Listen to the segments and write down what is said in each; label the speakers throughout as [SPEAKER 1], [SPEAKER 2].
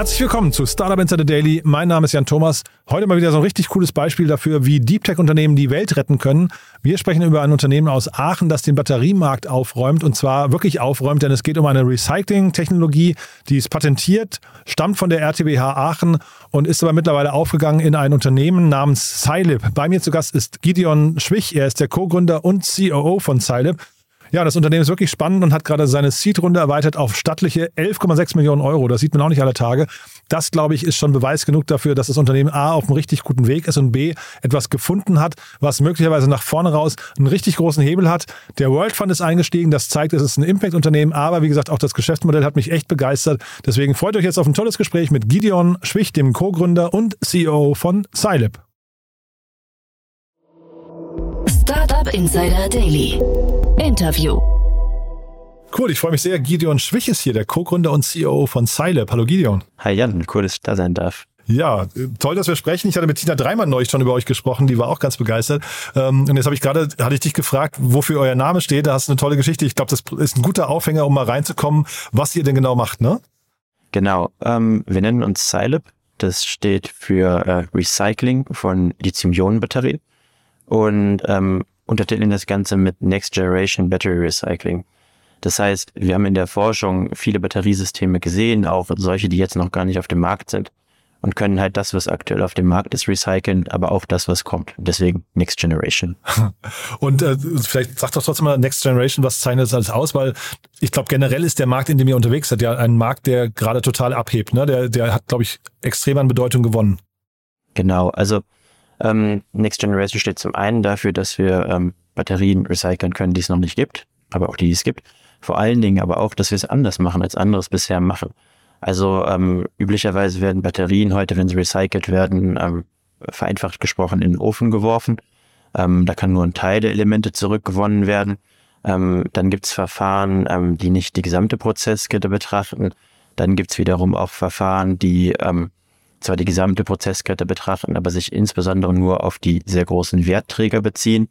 [SPEAKER 1] Herzlich willkommen zu Startup Insider Daily. Mein Name ist Jan Thomas. Heute mal wieder so ein richtig cooles Beispiel dafür, wie Deep Tech Unternehmen die Welt retten können. Wir sprechen über ein Unternehmen aus Aachen, das den Batteriemarkt aufräumt und zwar wirklich aufräumt, denn es geht um eine Recycling-Technologie, die ist patentiert, stammt von der RTBH Aachen und ist aber mittlerweile aufgegangen in ein Unternehmen namens Scilib. Bei mir zu Gast ist Gideon Schwich. Er ist der Co-Gründer und COO von Scilib. Ja, das Unternehmen ist wirklich spannend und hat gerade seine Seed-Runde erweitert auf stattliche 11,6 Millionen Euro. Das sieht man auch nicht alle Tage. Das, glaube ich, ist schon Beweis genug dafür, dass das Unternehmen A auf einem richtig guten Weg ist und B etwas gefunden hat, was möglicherweise nach vorne raus einen richtig großen Hebel hat. Der World Fund ist eingestiegen. Das zeigt, es ist ein Impact-Unternehmen. Aber wie gesagt, auch das Geschäftsmodell hat mich echt begeistert. Deswegen freut euch jetzt auf ein tolles Gespräch mit Gideon Schwich, dem Co-Gründer und CEO von Scilib.
[SPEAKER 2] Startup Insider Daily. Interview.
[SPEAKER 1] Cool, ich freue mich sehr. Gideon Schwich ist hier, der Co-Gründer und CEO von Scilab. Hallo Gideon.
[SPEAKER 3] Hi Jan, cool, dass ich da sein darf.
[SPEAKER 1] Ja, toll, dass wir sprechen. Ich hatte mit Tina Dreimann neulich schon über euch gesprochen, die war auch ganz begeistert. Ähm, und jetzt habe ich gerade, hatte ich dich gefragt, wofür euer Name steht. Da hast du eine tolle Geschichte. Ich glaube, das ist ein guter Aufhänger, um mal reinzukommen, was ihr denn genau macht, ne?
[SPEAKER 3] Genau, ähm, wir nennen uns Scilab. Das steht für äh, Recycling von Lithium-Ionen-Batterien und ähm, untertiteln das Ganze mit Next Generation Battery Recycling. Das heißt, wir haben in der Forschung viele Batteriesysteme gesehen, auch solche, die jetzt noch gar nicht auf dem Markt sind und können halt das, was aktuell auf dem Markt ist, recyceln, aber auch das, was kommt. Deswegen Next Generation.
[SPEAKER 1] Und äh, vielleicht sagt doch trotzdem mal Next Generation, was zeichnet das alles aus? Weil ich glaube, generell ist der Markt, in dem ihr unterwegs seid, ja ein Markt, der gerade total abhebt. Ne? Der, der hat, glaube ich, extrem an Bedeutung gewonnen.
[SPEAKER 3] Genau, also ähm, Next Generation steht zum einen dafür, dass wir ähm, Batterien recyceln können, die es noch nicht gibt, aber auch die, die es gibt. Vor allen Dingen aber auch, dass wir es anders machen, als anderes bisher machen. Also ähm, üblicherweise werden Batterien heute, wenn sie recycelt werden, ähm, vereinfacht gesprochen in den Ofen geworfen. Ähm, da kann nur ein Teil der Elemente zurückgewonnen werden. Ähm, dann gibt's Verfahren, ähm, die nicht die gesamte Prozesskette betrachten. Dann gibt's wiederum auch Verfahren, die ähm, zwar die gesamte Prozesskette betrachten, aber sich insbesondere nur auf die sehr großen Wertträger beziehen.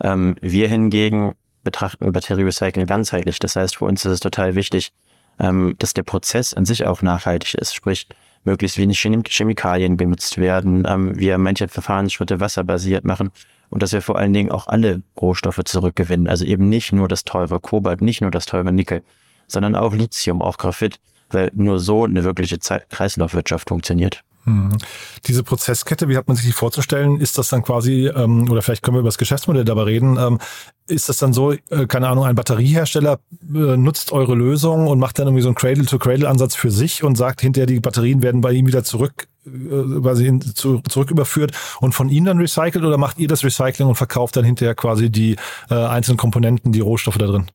[SPEAKER 3] Ähm, wir hingegen betrachten Batterierecycling ganzheitlich. Das heißt, für uns ist es total wichtig, ähm, dass der Prozess an sich auch nachhaltig ist, sprich möglichst wenig Chemikalien benutzt werden, ähm, wir manche Verfahrensschritte wasserbasiert machen und dass wir vor allen Dingen auch alle Rohstoffe zurückgewinnen. Also eben nicht nur das teure Kobalt, nicht nur das teure Nickel, sondern auch Lithium, auch Graphit, weil nur so eine wirkliche Kreislaufwirtschaft funktioniert.
[SPEAKER 1] Mhm. Diese Prozesskette, wie hat man sich die vorzustellen? Ist das dann quasi, ähm, oder vielleicht können wir über das Geschäftsmodell dabei reden, ähm, ist das dann so, äh, keine Ahnung, ein Batteriehersteller äh, nutzt eure Lösung und macht dann irgendwie so einen Cradle-to-Cradle-Ansatz für sich und sagt hinterher, die Batterien werden bei ihm wieder zurück äh, quasi hin, zu, zurück überführt und von Ihnen dann recycelt oder macht ihr das Recycling und verkauft dann hinterher quasi die äh, einzelnen Komponenten, die Rohstoffe da drin?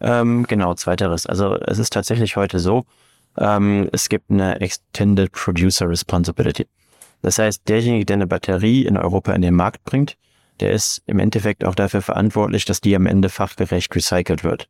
[SPEAKER 3] Ähm, genau, zweiteres. Also es ist tatsächlich heute so, ähm, es gibt eine Extended Producer Responsibility. Das heißt, derjenige, der eine Batterie in Europa in den Markt bringt, der ist im Endeffekt auch dafür verantwortlich, dass die am Ende fachgerecht recycelt wird.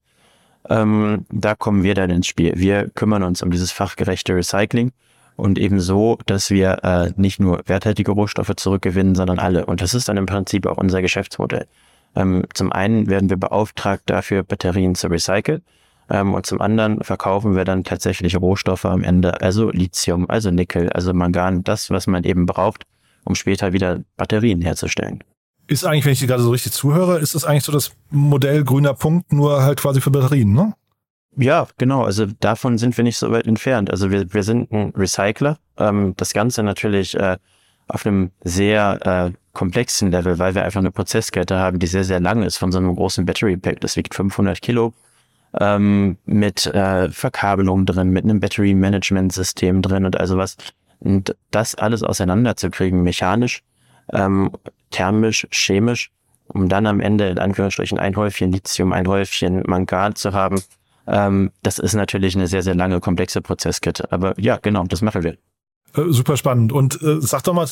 [SPEAKER 3] Ähm, da kommen wir dann ins Spiel. Wir kümmern uns um dieses fachgerechte Recycling und eben so, dass wir äh, nicht nur werthaltige Rohstoffe zurückgewinnen, sondern alle. Und das ist dann im Prinzip auch unser Geschäftsmodell. Ähm, zum einen werden wir beauftragt dafür, Batterien zu recyceln. Ähm, und zum anderen verkaufen wir dann tatsächlich Rohstoffe am Ende, also Lithium, also Nickel, also Mangan, das, was man eben braucht, um später wieder Batterien herzustellen.
[SPEAKER 1] Ist eigentlich, wenn ich dir gerade so richtig zuhöre, ist das eigentlich so das Modell grüner Punkt, nur halt quasi für Batterien, ne?
[SPEAKER 3] Ja, genau. Also davon sind wir nicht so weit entfernt. Also wir, wir sind ein Recycler. Ähm, das Ganze natürlich äh, auf einem sehr äh, komplexen Level, weil wir einfach eine Prozesskette haben, die sehr, sehr lang ist von so einem großen Battery Pack. Das wiegt 500 Kilo ähm, mit äh, Verkabelung drin, mit einem Battery Management System drin und also was. Und das alles auseinanderzukriegen, mechanisch, ähm, thermisch, chemisch, um dann am Ende in Anführungsstrichen ein Häufchen Lithium, ein Häufchen Mangan zu haben, ähm, das ist natürlich eine sehr, sehr lange, komplexe Prozesskette. Aber ja, genau, das machen wir.
[SPEAKER 1] Äh, super spannend. Und äh, sag doch mal,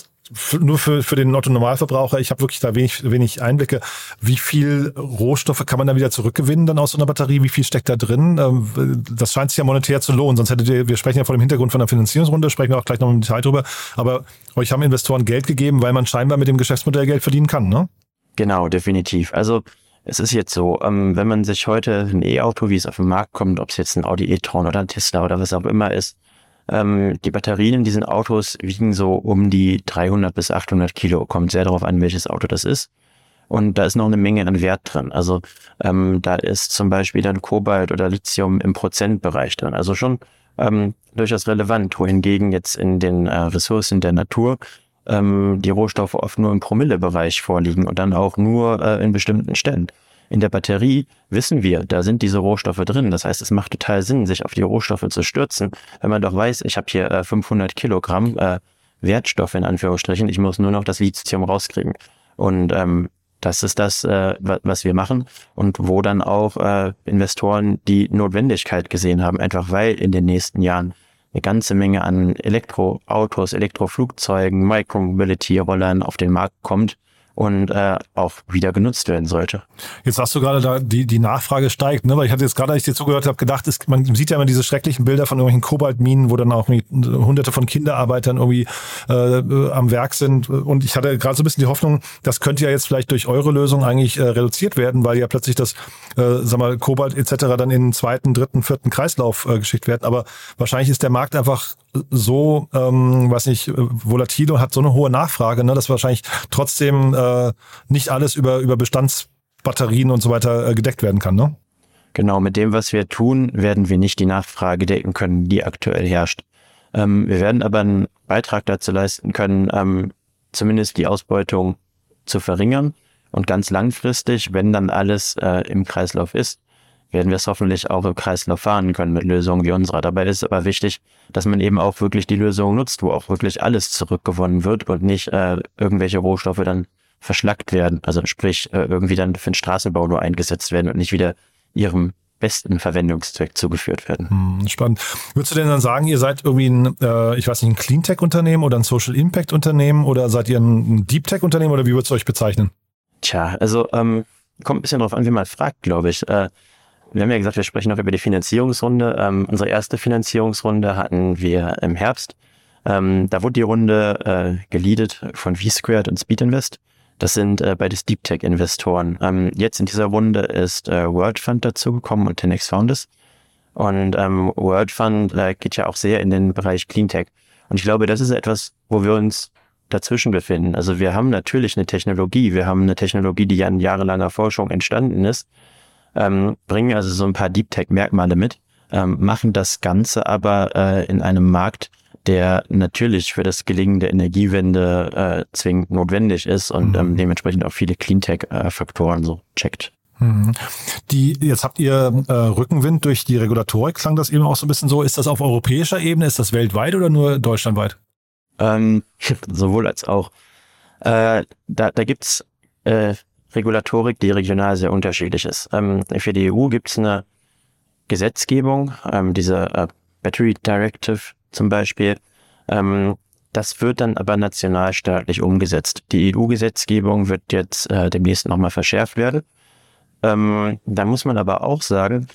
[SPEAKER 1] nur für, für den Otto-Normalverbraucher, ich habe wirklich da wenig, wenig Einblicke. Wie viel Rohstoffe kann man da wieder zurückgewinnen dann aus so einer Batterie? Wie viel steckt da drin? Ähm, das scheint sich ja monetär zu lohnen, sonst hättet ihr, wir sprechen ja vor dem Hintergrund von der Finanzierungsrunde, sprechen wir auch gleich noch im Detail drüber. Aber euch haben Investoren Geld gegeben, weil man scheinbar mit dem Geschäftsmodell Geld verdienen kann, ne?
[SPEAKER 3] Genau, definitiv. Also es ist jetzt so, ähm, wenn man sich heute ein E-Auto, wie es auf den Markt kommt, ob es jetzt ein Audi e-tron oder ein Tesla oder was auch immer ist, Ähm, die Batterien in diesen Autos wiegen so um die 300 bis 800 Kilo. Kommt sehr darauf an, welches Auto das ist. Und da ist noch eine Menge an Wert drin. Also ähm, da ist zum Beispiel dann Kobalt oder Lithium im Prozentbereich drin. Also schon ähm, durchaus relevant, wohingegen jetzt in den äh, Ressourcen der Natur ähm, die Rohstoffe oft nur im Promillebereich vorliegen und dann auch nur äh, in bestimmten Stellen. In der Batterie wissen wir, da sind diese Rohstoffe drin. Das heißt, es macht total Sinn, sich auf die Rohstoffe zu stürzen, wenn man doch weiß, ich habe hier äh, 500 Kilogramm äh, Wertstoffe in Anführungsstrichen, ich muss nur noch das Lithium rauskriegen. Und ähm, das ist das, äh, was wir machen und wo dann auch äh, Investoren die Notwendigkeit gesehen haben, einfach weil in den nächsten Jahren eine ganze Menge an Elektroautos, Elektroflugzeugen, Micromobility-Rollern auf den Markt kommt, und äh, auch wieder genutzt werden sollte.
[SPEAKER 1] Jetzt sagst du gerade, da die, die Nachfrage steigt, ne? Weil ich hatte jetzt gerade, als ich dir zugehört habe, gedacht, es, man sieht ja immer diese schrecklichen Bilder von irgendwelchen Kobaltminen, wo dann auch hunderte von Kinderarbeitern irgendwie äh, am Werk sind. Und ich hatte gerade so ein bisschen die Hoffnung, das könnte ja jetzt vielleicht durch eure Lösung eigentlich äh, reduziert werden, weil ja plötzlich das, äh, sag mal, Kobalt etc. dann in den zweiten, dritten, vierten Kreislauf äh, geschickt werden. Aber wahrscheinlich ist der Markt einfach so, ähm, weiß nicht, volatil und hat so eine hohe Nachfrage, ne, dass wahrscheinlich trotzdem äh, nicht alles über, über Bestandsbatterien und so weiter äh, gedeckt werden kann, ne?
[SPEAKER 3] Genau, mit dem, was wir tun, werden wir nicht die Nachfrage decken können, die aktuell herrscht. Ähm, wir werden aber einen Beitrag dazu leisten können, ähm, zumindest die Ausbeutung zu verringern und ganz langfristig, wenn dann alles äh, im Kreislauf ist, werden wir es hoffentlich auch im Kreislauf fahren können mit Lösungen wie unserer. Dabei ist aber wichtig, dass man eben auch wirklich die Lösung nutzt, wo auch wirklich alles zurückgewonnen wird und nicht äh, irgendwelche Rohstoffe dann verschlackt werden. Also sprich, äh, irgendwie dann für den Straßenbau nur eingesetzt werden und nicht wieder ihrem besten Verwendungszweck zugeführt werden.
[SPEAKER 1] Hm, spannend. Würdest du denn dann sagen, ihr seid irgendwie ein, äh, ich weiß nicht, ein Cleantech-Unternehmen oder ein Social Impact-Unternehmen oder seid ihr ein Deep Tech-Unternehmen oder wie würdest du euch bezeichnen?
[SPEAKER 3] Tja, also ähm, kommt ein bisschen drauf an, wie man fragt, glaube ich. Äh, wir haben ja gesagt, wir sprechen noch über die Finanzierungsrunde. Ähm, unsere erste Finanzierungsrunde hatten wir im Herbst. Ähm, da wurde die Runde äh, geleadet von V-Squared und Speed Invest. Das sind äh, beides Deep Tech Investoren. Ähm, jetzt in dieser Runde ist äh, World Fund dazugekommen und 10x Founders. Und ähm, World Fund äh, geht ja auch sehr in den Bereich Clean Tech. Und ich glaube, das ist etwas, wo wir uns dazwischen befinden. Also wir haben natürlich eine Technologie. Wir haben eine Technologie, die ja in jahrelanger Forschung entstanden ist ähm, bringen also so ein paar Deep Tech-Merkmale mit, ähm, machen das Ganze aber äh, in einem Markt, der natürlich für das Gelingen der Energiewende äh, zwingend notwendig ist und mhm. ähm, dementsprechend auch viele Cleantech-Faktoren so checkt.
[SPEAKER 1] Mhm. Die, jetzt habt ihr äh, Rückenwind durch die Regulatorik, klang das eben auch so ein bisschen so. Ist das auf europäischer Ebene, ist das weltweit oder nur deutschlandweit?
[SPEAKER 3] Ähm, sowohl als auch. Äh, da da gibt's äh, Regulatorik, die regional sehr unterschiedlich ist. Ähm, für die EU gibt es eine Gesetzgebung, ähm, diese äh, Battery Directive zum Beispiel. Ähm, das wird dann aber nationalstaatlich umgesetzt. Die EU-Gesetzgebung wird jetzt äh, demnächst nochmal verschärft werden. Ähm, da muss man aber auch sagen,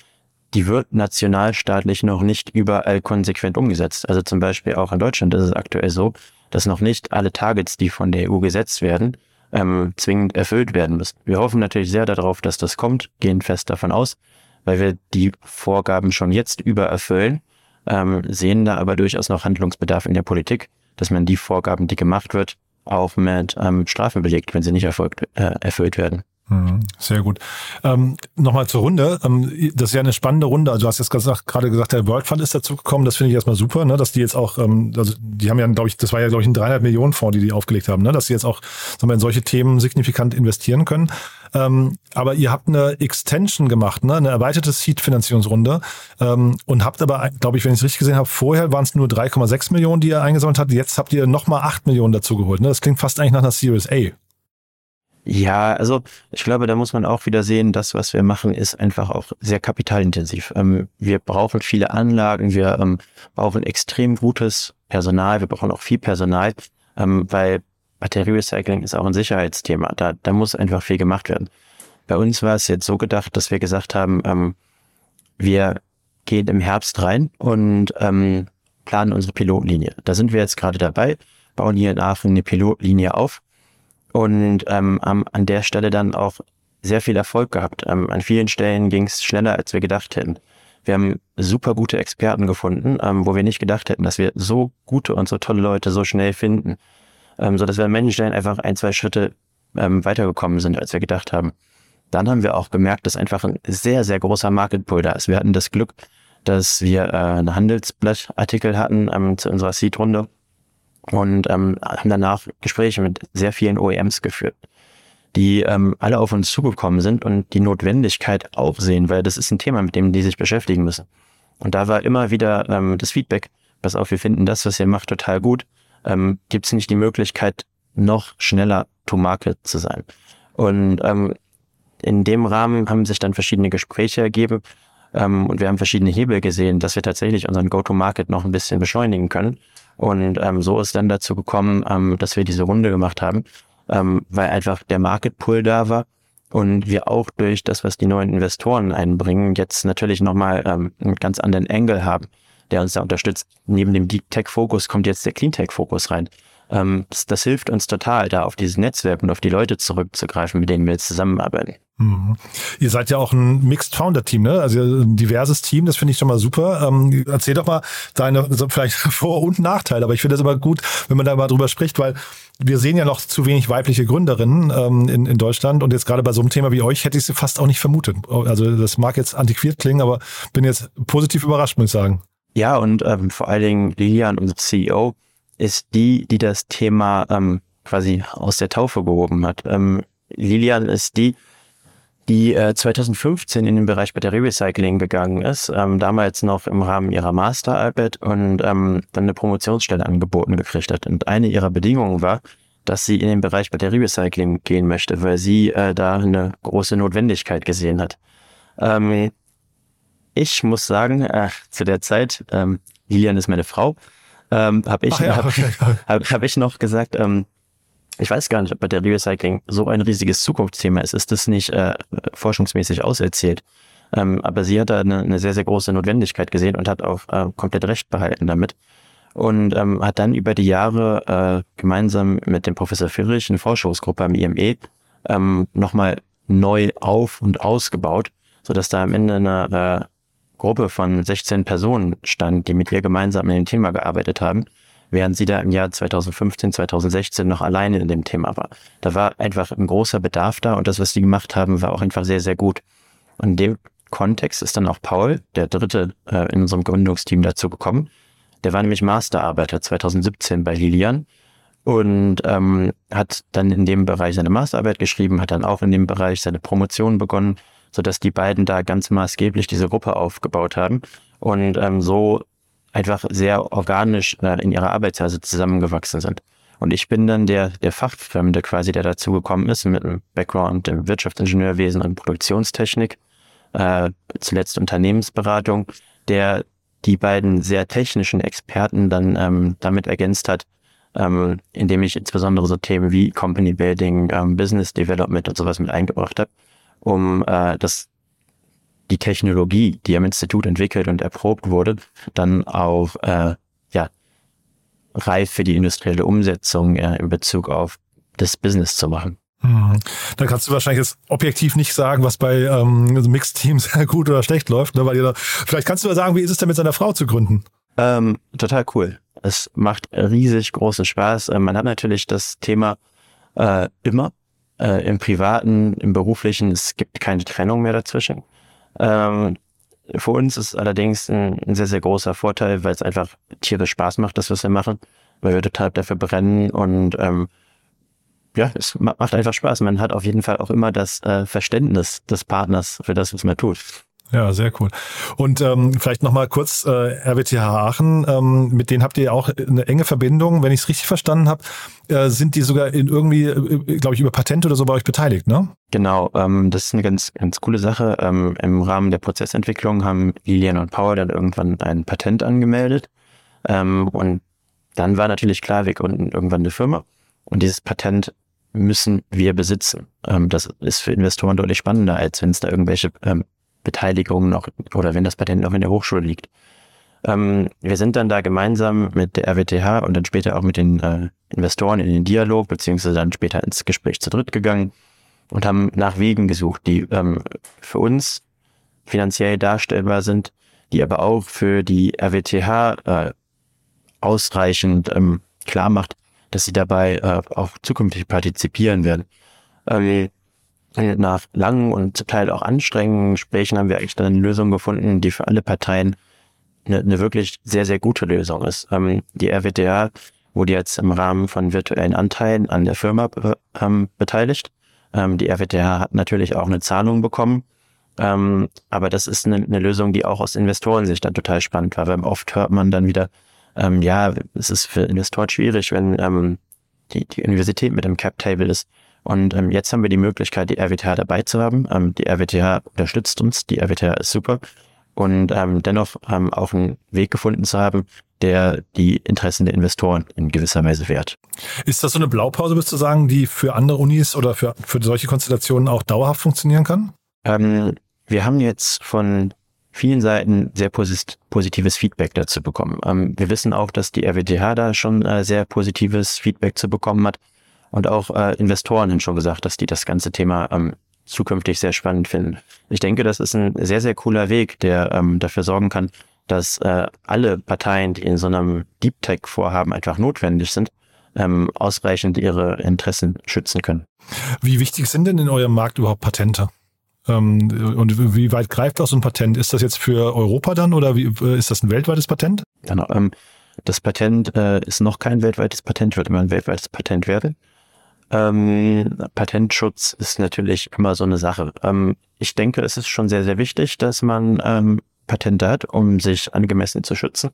[SPEAKER 3] die wird nationalstaatlich noch nicht überall konsequent umgesetzt. Also zum Beispiel auch in Deutschland ist es aktuell so, dass noch nicht alle Targets, die von der EU gesetzt werden, ähm, zwingend erfüllt werden müssen. Wir hoffen natürlich sehr darauf, dass das kommt, gehen fest davon aus, weil wir die Vorgaben schon jetzt übererfüllen, ähm, sehen da aber durchaus noch Handlungsbedarf in der Politik, dass man die Vorgaben, die gemacht wird, auch mit ähm, Strafen belegt, wenn sie nicht erfolgt, äh, erfüllt werden.
[SPEAKER 1] Mhm, sehr gut. Ähm, Nochmal zur Runde. Ähm, das ist ja eine spannende Runde. Also du hast jetzt gesagt, gerade gesagt, der World Fund ist dazu gekommen. Das finde ich erstmal super, ne? dass die jetzt auch, ähm, also die haben ja, glaube ich, das war ja, glaube ich, ein 300 Millionen Fonds, die die aufgelegt haben, ne? dass sie jetzt auch sagen wir, in solche Themen signifikant investieren können. Ähm, aber ihr habt eine Extension gemacht, ne? eine erweiterte Seed-Finanzierungsrunde ähm, und habt aber, glaube ich, wenn ich es richtig gesehen habe, vorher waren es nur 3,6 Millionen, die ihr eingesammelt habt. Jetzt habt ihr nochmal 8 Millionen dazu geholt. Ne? Das klingt fast eigentlich nach einer Series A.
[SPEAKER 3] Ja, also ich glaube, da muss man auch wieder sehen, das, was wir machen, ist einfach auch sehr kapitalintensiv. Ähm, wir brauchen viele Anlagen, wir ähm, brauchen extrem gutes Personal, wir brauchen auch viel Personal, ähm, weil Batterierecycling ist auch ein Sicherheitsthema. Da, da muss einfach viel gemacht werden. Bei uns war es jetzt so gedacht, dass wir gesagt haben, ähm, wir gehen im Herbst rein und ähm, planen unsere Pilotlinie. Da sind wir jetzt gerade dabei, bauen hier in Aachen eine Pilotlinie auf und ähm, an der Stelle dann auch sehr viel Erfolg gehabt. Ähm, an vielen Stellen ging es schneller, als wir gedacht hätten. Wir haben super gute Experten gefunden, ähm, wo wir nicht gedacht hätten, dass wir so gute und so tolle Leute so schnell finden. Ähm, so dass wir an manchen Stellen einfach ein, zwei Schritte ähm, weitergekommen sind, als wir gedacht haben. Dann haben wir auch gemerkt, dass einfach ein sehr, sehr großer Market Pull da ist. Wir hatten das Glück, dass wir äh, einen Handelsblattartikel hatten ähm, zu unserer Seed-Runde und ähm, haben danach Gespräche mit sehr vielen OEMs geführt, die ähm, alle auf uns zugekommen sind und die Notwendigkeit auch sehen, weil das ist ein Thema, mit dem die sich beschäftigen müssen. Und da war immer wieder ähm, das Feedback, pass auf, wir finden das, was ihr macht, total gut. Ähm, Gibt es nicht die Möglichkeit, noch schneller to market zu sein? Und ähm, in dem Rahmen haben sich dann verschiedene Gespräche ergeben ähm, und wir haben verschiedene Hebel gesehen, dass wir tatsächlich unseren Go-to-Market noch ein bisschen beschleunigen können. Und ähm, so ist dann dazu gekommen, ähm, dass wir diese Runde gemacht haben, ähm, weil einfach der Market Pool da war und wir auch durch das, was die neuen Investoren einbringen, jetzt natürlich nochmal ähm, einen ganz anderen Angle haben, der uns da unterstützt. Neben dem Deep Tech Fokus kommt jetzt der Clean Tech Fokus rein. Ähm, das, das hilft uns total, da auf dieses Netzwerk und auf die Leute zurückzugreifen, mit denen wir jetzt zusammenarbeiten.
[SPEAKER 1] Mhm. Ihr seid ja auch ein Mixed Founder Team, ne? Also ein diverses Team, das finde ich schon mal super. Ähm, erzähl doch mal deine so vielleicht Vor- und Nachteile, aber ich finde das immer gut, wenn man da mal drüber spricht, weil wir sehen ja noch zu wenig weibliche Gründerinnen ähm, in, in Deutschland und jetzt gerade bei so einem Thema wie euch hätte ich sie fast auch nicht vermutet. Also das mag jetzt antiquiert klingen, aber bin jetzt positiv überrascht, muss ich sagen.
[SPEAKER 3] Ja, und ähm, vor allen Dingen Lilian, unser CEO, ist die, die das Thema ähm, quasi aus der Taufe gehoben hat. Ähm, Lilian ist die, die äh, 2015 in den Bereich Batterierecycling gegangen ist, ähm, damals noch im Rahmen ihrer Masterarbeit und ähm, dann eine Promotionsstelle angeboten gekriegt hat. Und eine ihrer Bedingungen war, dass sie in den Bereich Batterierecycling gehen möchte, weil sie äh, da eine große Notwendigkeit gesehen hat. Ähm, ich muss sagen, äh, zu der Zeit, ähm, Lilian ist meine Frau, ähm, habe ich, ja, okay. hab, hab, hab ich noch gesagt, ähm, ich weiß gar nicht, ob Batterierecycling so ein riesiges Zukunftsthema ist. Ist das nicht äh, forschungsmäßig auserzählt? Ähm, aber sie hat da eine, eine, sehr, sehr große Notwendigkeit gesehen und hat auch äh, komplett recht behalten damit. Und ähm, hat dann über die Jahre äh, gemeinsam mit dem Professor Firrich eine Forschungsgruppe am IME ähm, nochmal neu auf- und ausgebaut, sodass da am Ende eine äh, Gruppe von 16 Personen stand, die mit ihr gemeinsam in dem Thema gearbeitet haben während sie da im Jahr 2015, 2016 noch alleine in dem Thema war. Da war einfach ein großer Bedarf da und das, was die gemacht haben, war auch einfach sehr, sehr gut. Und in dem Kontext ist dann auch Paul, der dritte äh, in unserem Gründungsteam dazu gekommen. Der war nämlich Masterarbeiter 2017 bei Lilian und ähm, hat dann in dem Bereich seine Masterarbeit geschrieben, hat dann auch in dem Bereich seine Promotion begonnen, sodass die beiden da ganz maßgeblich diese Gruppe aufgebaut haben. Und ähm, so einfach sehr organisch äh, in ihrer Arbeitsweise zusammengewachsen sind. Und ich bin dann der, der Fachfremde quasi, der dazu gekommen ist mit einem Background im Wirtschaftsingenieurwesen und Produktionstechnik, äh, zuletzt Unternehmensberatung, der die beiden sehr technischen Experten dann ähm, damit ergänzt hat, ähm, indem ich insbesondere so Themen wie Company Building, ähm, Business Development und sowas mit eingebracht habe, um äh, das die Technologie, die am Institut entwickelt und erprobt wurde, dann auch äh, ja, reif für die industrielle Umsetzung äh, in Bezug auf das Business zu machen.
[SPEAKER 1] Mhm. Da kannst du wahrscheinlich jetzt objektiv nicht sagen, was bei ähm, Mixed Teams gut oder schlecht läuft, ne? weil da, vielleicht kannst du ja sagen, wie ist es denn mit seiner Frau zu gründen?
[SPEAKER 3] Ähm, total cool. Es macht riesig großen Spaß. Äh, man hat natürlich das Thema äh, immer äh, im privaten, im beruflichen. Es gibt keine Trennung mehr dazwischen. Ähm, für uns ist allerdings ein, ein, sehr, sehr großer Vorteil, weil es einfach tierisch Spaß macht, das, was wir machen, weil wir total dafür brennen und ähm, ja, es macht einfach Spaß. Man hat auf jeden Fall auch immer das äh, Verständnis des Partners für das, was man tut.
[SPEAKER 1] Ja, sehr cool. Und ähm, vielleicht nochmal kurz äh, RWTH Aachen, ähm, mit denen habt ihr auch eine enge Verbindung. Wenn ich es richtig verstanden habe, äh, sind die sogar in irgendwie, äh, glaube ich, über Patente oder so bei euch beteiligt, ne?
[SPEAKER 3] Genau, ähm, das ist eine ganz, ganz coole Sache. Ähm, Im Rahmen der Prozessentwicklung haben Lilian und Paul dann irgendwann ein Patent angemeldet. Ähm, und dann war natürlich klar, wir gründen irgendwann eine Firma. Und dieses Patent müssen wir besitzen. Ähm, das ist für Investoren deutlich spannender, als wenn es da irgendwelche ähm, Beteiligung noch oder wenn das Patent noch in der Hochschule liegt. Ähm, wir sind dann da gemeinsam mit der RWTH und dann später auch mit den äh, Investoren in den Dialog, beziehungsweise dann später ins Gespräch zu dritt gegangen und haben nach Wegen gesucht, die ähm, für uns finanziell darstellbar sind, die aber auch für die RWTH äh, ausreichend ähm, klar macht, dass sie dabei äh, auch zukünftig partizipieren werden. Ähm, nach langen und zum Teil auch anstrengenden Gesprächen haben wir eigentlich dann eine Lösung gefunden, die für alle Parteien eine, eine wirklich sehr, sehr gute Lösung ist. Ähm, die RWTH wurde jetzt im Rahmen von virtuellen Anteilen an der Firma ähm, beteiligt. Ähm, die RWTH hat natürlich auch eine Zahlung bekommen. Ähm, aber das ist eine, eine, Lösung, die auch aus Investorensicht dann total spannend war, weil oft hört man dann wieder, ähm, ja, es ist für Investoren schwierig, wenn ähm, die, die Universität mit dem Cap-Table ist. Und ähm, jetzt haben wir die Möglichkeit, die RWTH dabei zu haben. Ähm, die RWTH unterstützt uns, die RWTH ist super. Und ähm, dennoch ähm, auch einen Weg gefunden zu haben, der die Interessen der Investoren in gewisser Weise wehrt.
[SPEAKER 1] Ist das so eine Blaupause, würdest du sagen, die für andere Unis oder für, für solche Konstellationen auch dauerhaft funktionieren kann?
[SPEAKER 3] Ähm, wir haben jetzt von vielen Seiten sehr posit positives Feedback dazu bekommen. Ähm, wir wissen auch, dass die RWTH da schon äh, sehr positives Feedback zu bekommen hat und auch äh, Investoren haben schon gesagt, dass die das ganze Thema ähm, zukünftig sehr spannend finden. Ich denke, das ist ein sehr, sehr cooler Weg, der ähm, dafür sorgen kann, dass äh, alle Parteien, die in so einem Deep Tech-Vorhaben einfach notwendig sind, ähm, ausreichend ihre Interessen schützen können.
[SPEAKER 1] Wie wichtig sind denn in eurem Markt überhaupt Patente? Ähm, und wie weit greift auch so ein Patent? Ist das jetzt für Europa dann oder wie, äh, ist das ein weltweites Patent?
[SPEAKER 3] Genau. Ähm, das Patent äh, ist noch kein weltweites Patent, wird immer ein weltweites Patent werden. Ähm, Patentschutz ist natürlich immer so eine Sache. Ähm, ich denke, es ist schon sehr, sehr wichtig, dass man ähm, Patente hat, um sich angemessen zu schützen.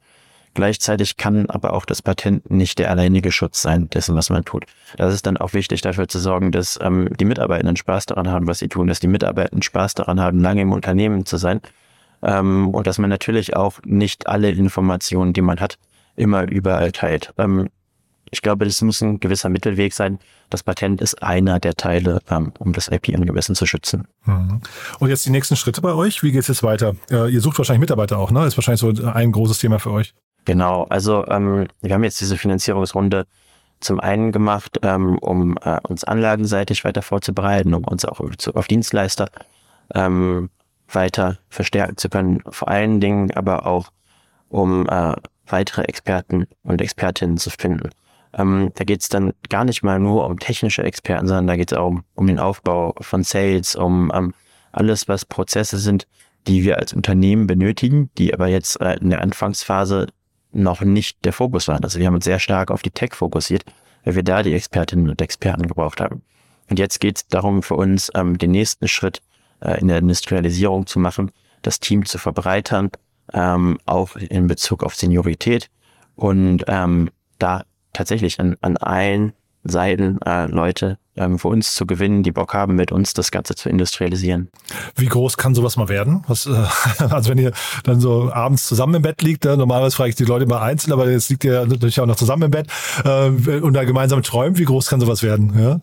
[SPEAKER 3] Gleichzeitig kann aber auch das Patent nicht der alleinige Schutz sein dessen, was man tut. Das ist dann auch wichtig, dafür zu sorgen, dass ähm, die Mitarbeitenden Spaß daran haben, was sie tun, dass die Mitarbeitenden Spaß daran haben, lange im Unternehmen zu sein ähm, und dass man natürlich auch nicht alle Informationen, die man hat, immer überall teilt. Ähm, ich glaube, das muss ein gewisser Mittelweg sein. Das Patent ist einer der Teile, ähm, um das IP angemessen zu schützen.
[SPEAKER 1] Mhm. Und jetzt die nächsten Schritte bei euch. Wie geht es jetzt weiter? Äh, ihr sucht wahrscheinlich Mitarbeiter auch, ne? Ist wahrscheinlich so ein großes Thema für euch.
[SPEAKER 3] Genau, also ähm, wir haben jetzt diese Finanzierungsrunde zum einen gemacht, ähm, um äh, uns anlagenseitig weiter vorzubereiten, um uns auch auf Dienstleister ähm, weiter verstärken zu können. Vor allen Dingen aber auch, um äh, weitere Experten und Expertinnen zu finden. Ähm, da geht es dann gar nicht mal nur um technische Experten, sondern da geht es auch um, um, den Aufbau von Sales, um ähm, alles, was Prozesse sind, die wir als Unternehmen benötigen, die aber jetzt äh, in der Anfangsphase noch nicht der Fokus waren. Also wir haben uns sehr stark auf die Tech fokussiert, weil wir da die Expertinnen und Experten gebraucht haben. Und jetzt geht es darum für uns, ähm, den nächsten Schritt äh, in der Industrialisierung zu machen, das Team zu verbreitern, ähm, auch in Bezug auf Seniorität und ähm, da tatsächlich an, an allen Seiten äh, Leute ähm, für uns zu gewinnen, die Bock haben, mit uns das Ganze zu industrialisieren.
[SPEAKER 1] Wie groß kann sowas mal werden? Was, äh, also wenn ihr dann so abends zusammen im Bett liegt, äh, normalerweise frage ich die Leute mal einzeln, aber jetzt liegt ihr natürlich auch noch zusammen im Bett äh, und da gemeinsam träumt. Wie groß kann sowas werden? Ja,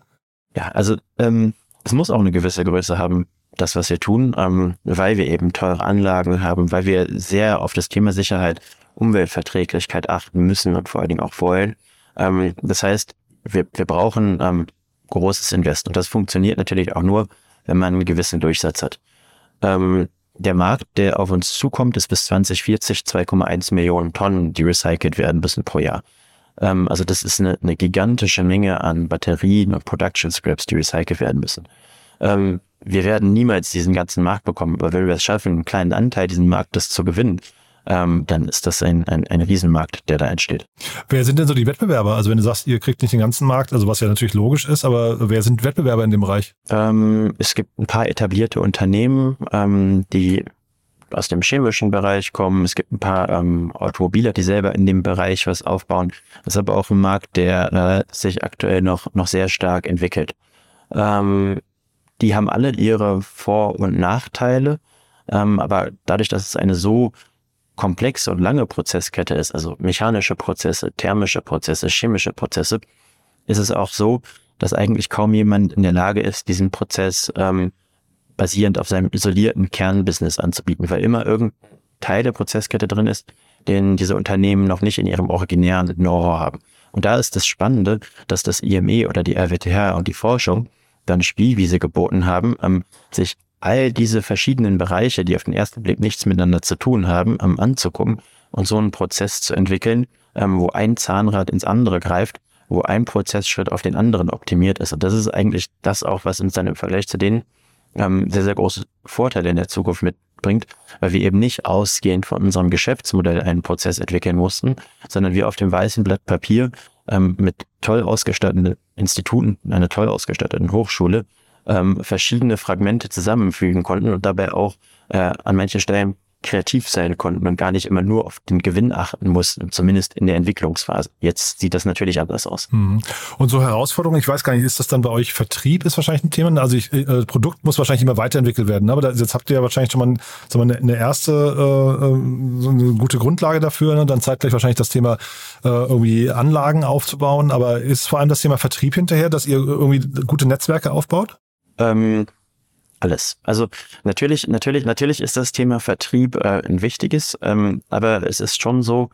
[SPEAKER 3] ja also ähm, es muss auch eine gewisse Größe haben, das, was wir tun, ähm, weil wir eben teure Anlagen haben, weil wir sehr auf das Thema Sicherheit, Umweltverträglichkeit achten müssen und vor allen Dingen auch wollen. Ähm, das heißt, wir, wir brauchen ähm, großes Invest. Und das funktioniert natürlich auch nur, wenn man einen gewissen Durchsatz hat. Ähm, der Markt, der auf uns zukommt, ist bis 2040 2,1 Millionen Tonnen, die recycelt werden müssen pro Jahr. Ähm, also das ist eine, eine, gigantische Menge an Batterien und Production Scraps, die recycelt werden müssen. Ähm, wir werden niemals diesen ganzen Markt bekommen, aber wenn wir es schaffen, einen kleinen Anteil diesen Marktes zu gewinnen, ähm, dann ist das ein, ein, ein Riesenmarkt, der da entsteht.
[SPEAKER 1] Wer sind denn so die Wettbewerber? Also wenn du sagst, ihr kriegt nicht den ganzen Markt, also was ja natürlich logisch ist, aber wer sind Wettbewerber in dem Bereich?
[SPEAKER 3] Ähm, es gibt ein paar etablierte Unternehmen, ähm, die aus dem chemischen Bereich kommen. Es gibt ein paar ähm, Automobiler, die selber in dem Bereich was aufbauen. Das ist aber auch ein Markt, der äh, sich aktuell noch, noch sehr stark entwickelt. Ähm, die haben alle ihre Vor- und Nachteile. Ähm, aber dadurch, dass es eine so komplexe und lange Prozesskette ist, also mechanische Prozesse, thermische Prozesse, chemische Prozesse, ist es auch so, dass eigentlich kaum jemand in der Lage ist, diesen Prozess ähm, basierend auf seinem isolierten Kernbusiness anzubieten, weil immer irgendein Teil der Prozesskette drin ist, den diese Unternehmen noch nicht in ihrem originären Know-how haben. Und da ist das Spannende, dass das IME oder die RWTH und die Forschung dann Spielwiese geboten haben, ähm, sich all diese verschiedenen Bereiche, die auf den ersten Blick nichts miteinander zu tun haben, ähm, anzugucken und so einen Prozess zu entwickeln, ähm, wo ein Zahnrad ins andere greift, wo ein Prozessschritt auf den anderen optimiert ist. Und das ist eigentlich das auch, was uns dann im Vergleich zu denen ähm, sehr, sehr große Vorteile in der Zukunft mitbringt, weil wir eben nicht ausgehend von unserem Geschäftsmodell einen Prozess entwickeln mussten, sondern wir auf dem weißen Blatt Papier ähm, mit toll ausgestatteten Instituten, einer toll ausgestatteten Hochschule, ähm, verschiedene Fragmente zusammenfügen konnten und dabei auch äh, an manchen Stellen kreativ sein konnten und gar nicht immer nur auf den Gewinn achten mussten, zumindest in der Entwicklungsphase. Jetzt sieht das natürlich anders aus.
[SPEAKER 1] Mhm. Und so Herausforderungen, ich weiß gar nicht, ist das dann bei euch Vertrieb ist wahrscheinlich ein Thema? Also ich, äh, Produkt muss wahrscheinlich immer weiterentwickelt werden, ne? aber da, jetzt habt ihr ja wahrscheinlich schon mal, sagen eine erste äh, äh, so eine gute Grundlage dafür, ne? dann zeitgleich wahrscheinlich das Thema äh, irgendwie Anlagen aufzubauen, aber ist vor allem das Thema Vertrieb hinterher, dass ihr irgendwie gute Netzwerke aufbaut?
[SPEAKER 3] Ähm, alles. Also natürlich, natürlich, natürlich ist das Thema Vertrieb äh, ein wichtiges, ähm, aber es ist schon so,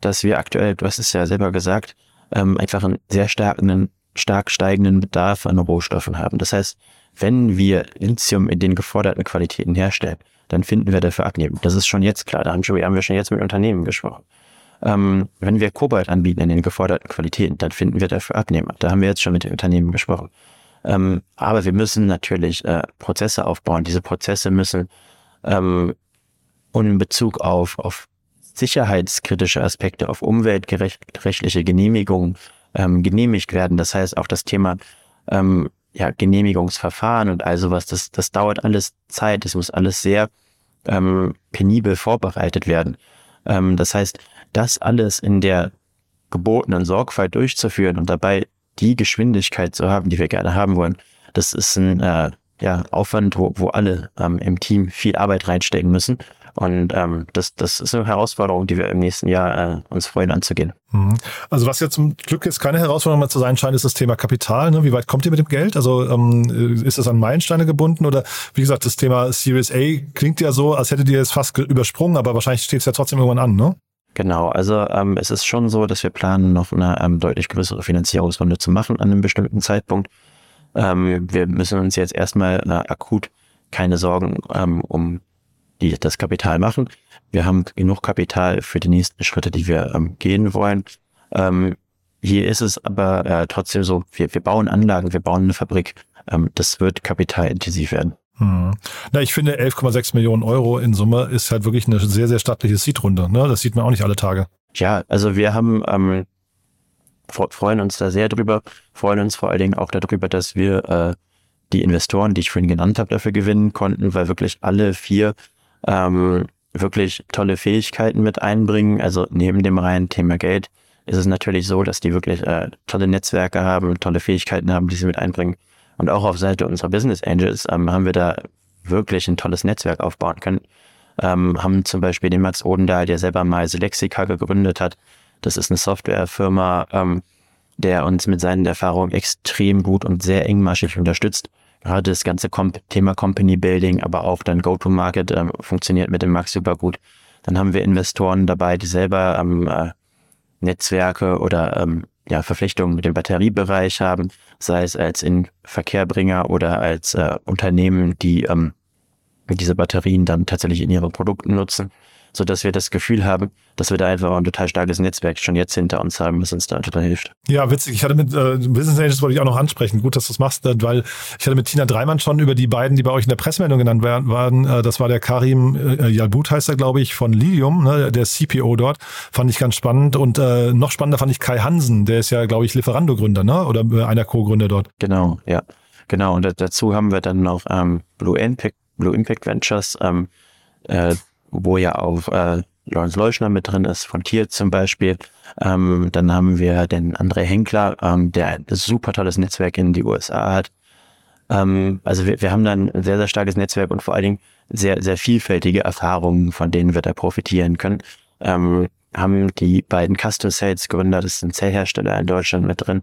[SPEAKER 3] dass wir aktuell, du hast es ja selber gesagt, ähm, einfach einen sehr starken, stark steigenden Bedarf an Rohstoffen haben. Das heißt, wenn wir Lithium in den geforderten Qualitäten herstellen, dann finden wir dafür Abnehmen. Das ist schon jetzt klar. Da haben wir schon jetzt mit Unternehmen gesprochen. Ähm, wenn wir Kobalt anbieten in den geforderten Qualitäten, dann finden wir dafür Abnehmer. Da haben wir jetzt schon mit den Unternehmen gesprochen. Ähm, aber wir müssen natürlich äh, Prozesse aufbauen. Diese Prozesse müssen ähm, und in Bezug auf, auf sicherheitskritische Aspekte, auf umweltrechtliche Genehmigungen ähm, genehmigt werden. Das heißt auch das Thema ähm, ja, Genehmigungsverfahren und all sowas, das, das dauert alles Zeit, es muss alles sehr ähm, penibel vorbereitet werden. Ähm, das heißt, das alles in der gebotenen Sorgfalt durchzuführen und dabei die Geschwindigkeit zu haben, die wir gerne haben wollen, das ist ein äh, ja, Aufwand, wo, wo alle ähm, im Team viel Arbeit reinstecken müssen. Und ähm, das, das ist eine Herausforderung, die wir im nächsten Jahr äh, uns freuen anzugehen.
[SPEAKER 1] Mhm. Also was jetzt zum Glück jetzt keine Herausforderung mehr zu sein scheint, ist das Thema Kapital. Ne? Wie weit kommt ihr mit dem Geld? Also ähm, ist das an Meilensteine gebunden oder wie gesagt, das Thema Series A klingt ja so, als hättet ihr es fast übersprungen, aber wahrscheinlich steht es ja trotzdem irgendwann an, ne?
[SPEAKER 3] Genau, also ähm, es ist schon so, dass wir planen, noch eine ähm, deutlich größere Finanzierungsrunde zu machen an einem bestimmten Zeitpunkt. Ähm, wir müssen uns jetzt erstmal äh, akut keine Sorgen ähm, um die, das Kapital machen. Wir haben genug Kapital für die nächsten Schritte, die wir ähm, gehen wollen. Ähm, hier ist es aber äh, trotzdem so, wir, wir bauen Anlagen, wir bauen eine Fabrik. Ähm, das wird kapitalintensiv werden.
[SPEAKER 1] Hm. Na, ich finde 11,6 Millionen Euro in Summe ist halt wirklich eine sehr, sehr stattliche Seed-Runde. Ne? Das sieht man auch nicht alle Tage.
[SPEAKER 3] Ja, also wir haben ähm, freuen uns da sehr drüber, freuen uns vor allen Dingen auch darüber, dass wir äh, die Investoren, die ich vorhin genannt habe, dafür gewinnen konnten, weil wirklich alle vier ähm, wirklich tolle Fähigkeiten mit einbringen. Also neben dem reinen Thema Geld ist es natürlich so, dass die wirklich äh, tolle Netzwerke haben, tolle Fähigkeiten haben, die sie mit einbringen. Und auch auf Seite unserer Business Angels ähm, haben wir da wirklich ein tolles Netzwerk aufbauen können. Ähm, haben zum Beispiel den Max Odendahl, der selber mal Selexica gegründet hat. Das ist eine Softwarefirma, ähm, der uns mit seinen Erfahrungen extrem gut und sehr engmaschig unterstützt. Gerade das ganze Com Thema Company Building, aber auch dann Go-to-Market ähm, funktioniert mit dem Max super gut. Dann haben wir Investoren dabei, die selber ähm, äh, Netzwerke oder ähm, ja, Verflechtungen mit dem Batteriebereich haben, sei es als in Verkehrbringer oder als äh, Unternehmen, die ähm, diese Batterien dann tatsächlich in ihren Produkten nutzen so dass wir das Gefühl haben, dass wir da einfach ein total starkes Netzwerk schon jetzt hinter uns haben, was uns da total hilft.
[SPEAKER 1] Ja, witzig. Ich hatte mit äh, Business Angels wollte ich auch noch ansprechen. Gut, dass du das machst, äh, weil ich hatte mit Tina Dreimann schon über die beiden, die bei euch in der Pressemeldung genannt waren, äh, das war der Karim äh, Jalbut heißt er, glaube ich, von Lilium, ne, der CPO dort. Fand ich ganz spannend. Und äh, noch spannender fand ich Kai Hansen, der ist ja, glaube ich, Lieferando-Gründer, ne? Oder äh, einer Co-Gründer dort.
[SPEAKER 3] Genau, ja. Genau. Und dazu haben wir dann noch ähm, Blue Impact, Blue Impact Ventures, ähm, äh, wo ja auch äh, Lawrence Leuschner mit drin ist, von Tier zum Beispiel. Ähm, dann haben wir den André Henkler, ähm, der ein super tolles Netzwerk in die USA hat. Ähm, also wir, wir haben dann ein sehr, sehr starkes Netzwerk und vor allen Dingen sehr, sehr vielfältige Erfahrungen, von denen wir da profitieren können. Ähm, haben die beiden Custom Sales Gründer, das sind Zellhersteller in Deutschland mit drin,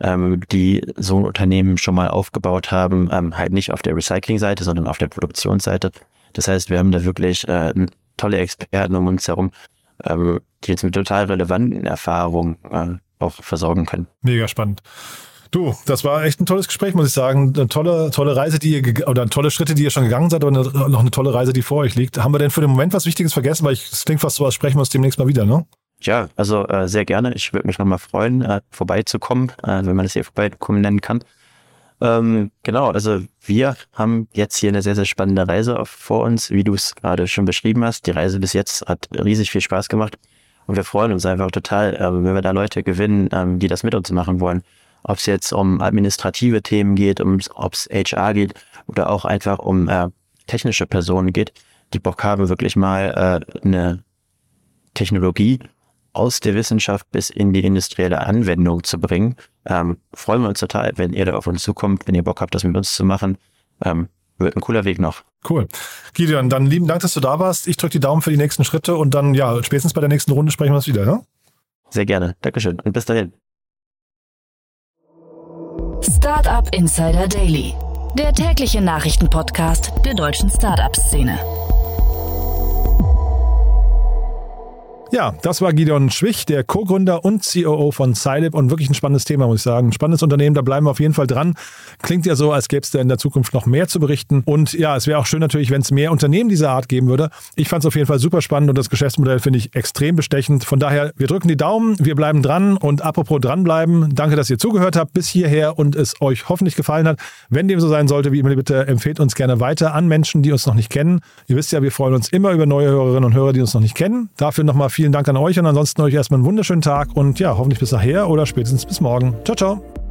[SPEAKER 3] ähm, die so ein Unternehmen schon mal aufgebaut haben, ähm, halt nicht auf der Recycling-Seite, sondern auf der Produktionsseite das heißt, wir haben da wirklich äh, tolle Experten um uns herum, ähm, die jetzt mit total relevanten Erfahrungen äh, auch versorgen können.
[SPEAKER 1] Mega spannend. Du, das war echt ein tolles Gespräch, muss ich sagen. Eine tolle, tolle Reise, die ihr, oder tolle Schritte, die ihr schon gegangen seid, aber eine, noch eine tolle Reise, die vor euch liegt. Haben wir denn für den Moment was Wichtiges vergessen? Weil es klingt fast so, als sprechen wir uns demnächst mal wieder, ne?
[SPEAKER 3] Ja, also äh, sehr gerne. Ich würde mich nochmal freuen, äh, vorbeizukommen, äh, wenn man das hier vorbeikommen nennen kann. Ähm, genau, also wir haben jetzt hier eine sehr, sehr spannende Reise vor uns, wie du es gerade schon beschrieben hast. Die Reise bis jetzt hat riesig viel Spaß gemacht und wir freuen uns einfach total, äh, wenn wir da Leute gewinnen, ähm, die das mit uns machen wollen. Ob es jetzt um administrative Themen geht, ob es HR geht oder auch einfach um äh, technische Personen geht, die Bock haben, wirklich mal äh, eine Technologie aus der Wissenschaft bis in die industrielle Anwendung zu bringen. Ähm, freuen wir uns total, wenn ihr da auf uns zukommt, wenn ihr Bock habt, das mit uns zu machen. Ähm, wird ein cooler Weg noch.
[SPEAKER 1] Cool. Gideon, dann lieben Dank, dass du da warst. Ich drücke die Daumen für die nächsten Schritte und dann, ja, spätestens bei der nächsten Runde sprechen wir uns wieder, ja?
[SPEAKER 3] Sehr gerne. Dankeschön und bis dahin.
[SPEAKER 2] Startup Insider Daily, der tägliche Nachrichtenpodcast der deutschen Startup-Szene.
[SPEAKER 1] Ja, das war Gideon Schwich, der Co-Gründer und COO von Scilib und wirklich ein spannendes Thema, muss ich sagen. Ein spannendes Unternehmen, da bleiben wir auf jeden Fall dran. Klingt ja so, als gäbe es da in der Zukunft noch mehr zu berichten. Und ja, es wäre auch schön natürlich, wenn es mehr Unternehmen dieser Art geben würde. Ich fand es auf jeden Fall super spannend und das Geschäftsmodell finde ich extrem bestechend. Von daher, wir drücken die Daumen, wir bleiben dran und apropos dranbleiben, danke, dass ihr zugehört habt bis hierher und es euch hoffentlich gefallen hat. Wenn dem so sein sollte, wie immer, bitte empfehlt uns gerne weiter an Menschen, die uns noch nicht kennen. Ihr wisst ja, wir freuen uns immer über neue Hörerinnen und Hörer, die uns noch nicht kennen. Dafür nochmal vielen Dank an euch und ansonsten euch erstmal einen wunderschönen Tag und ja, hoffentlich bis nachher oder spätestens bis morgen. Ciao, ciao.